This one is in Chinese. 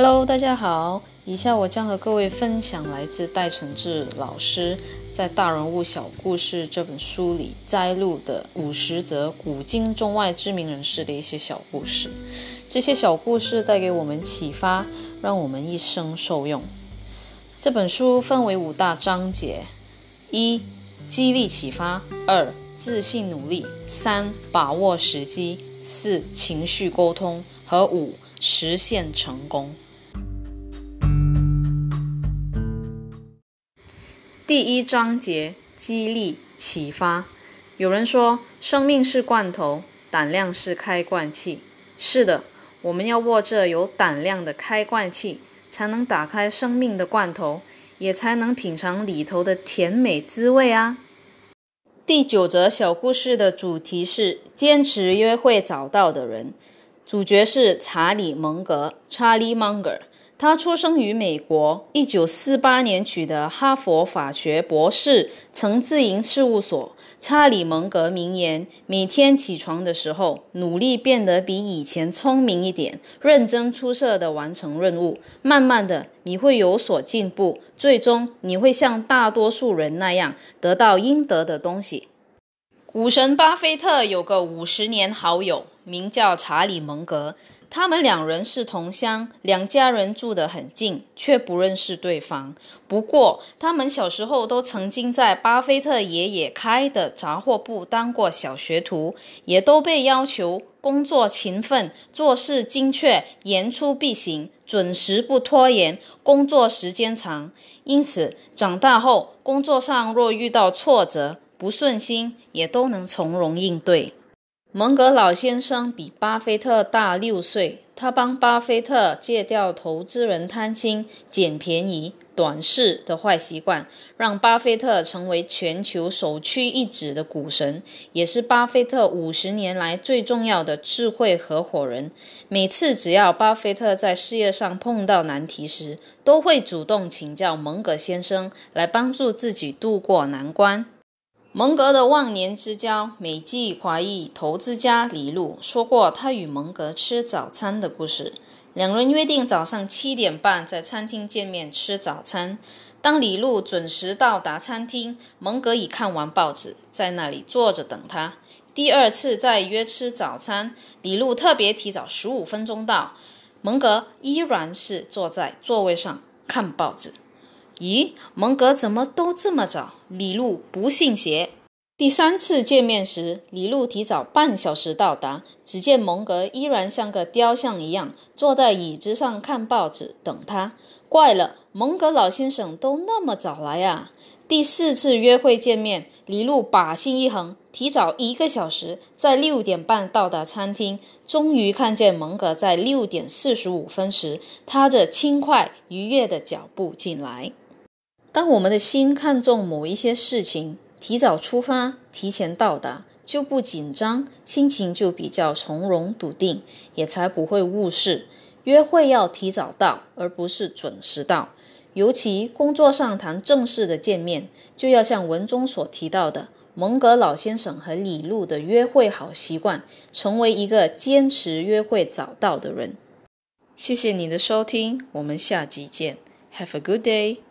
Hello，大家好。以下我将和各位分享来自戴承志老师在《大人物小故事》这本书里摘录的五十则古今中外知名人士的一些小故事。这些小故事带给我们启发，让我们一生受用。这本书分为五大章节：一、激励启发；二、自信努力；三、把握时机；四、情绪沟通；和五、实现成功。第一章节激励启发。有人说，生命是罐头，胆量是开罐器。是的，我们要握着有胆量的开罐器，才能打开生命的罐头，也才能品尝里头的甜美滋味啊。第九则小故事的主题是坚持约会找到的人，主角是查理·蒙格 （Charlie Munger）。他出生于美国，一九四八年取得哈佛法学博士，曾自营事务所。查理·蒙格名言：每天起床的时候，努力变得比以前聪明一点，认真出色的完成任务。慢慢的，你会有所进步，最终你会像大多数人那样得到应得的东西。股神巴菲特有个五十年好友，名叫查理·蒙格。他们两人是同乡，两家人住得很近，却不认识对方。不过，他们小时候都曾经在巴菲特爷爷开的杂货铺当过小学徒，也都被要求工作勤奋、做事精确、言出必行、准时不拖延、工作时间长。因此，长大后工作上若遇到挫折、不顺心，也都能从容应对。蒙格老先生比巴菲特大六岁，他帮巴菲特戒掉投资人贪心、捡便宜、短视的坏习惯，让巴菲特成为全球首屈一指的股神，也是巴菲特五十年来最重要的智慧合伙人。每次只要巴菲特在事业上碰到难题时，都会主动请教蒙格先生，来帮助自己渡过难关。蒙格的忘年之交，美籍华裔投资家李路说过他与蒙格吃早餐的故事。两人约定早上七点半在餐厅见面吃早餐。当李路准时到达餐厅，蒙格已看完报纸，在那里坐着等他。第二次再约吃早餐，李路特别提早十五分钟到，蒙格依然是坐在座位上看报纸。咦，蒙格怎么都这么早？李路不信邪。第三次见面时，李路提早半小时到达，只见蒙格依然像个雕像一样坐在椅子上看报纸等他。怪了，蒙格老先生都那么早来啊！第四次约会见面，李路把心一横，提早一个小时，在六点半到达餐厅，终于看见蒙格在六点四十五分时踏着轻快愉悦的脚步进来。当我们的心看重某一些事情，提早出发，提前到达，就不紧张，心情就比较从容笃定，也才不会误事。约会要提早到，而不是准时到。尤其工作上谈正式的见面，就要像文中所提到的，蒙格老先生和李路的约会好习惯，成为一个坚持约会早到的人。谢谢你的收听，我们下集见。Have a good day.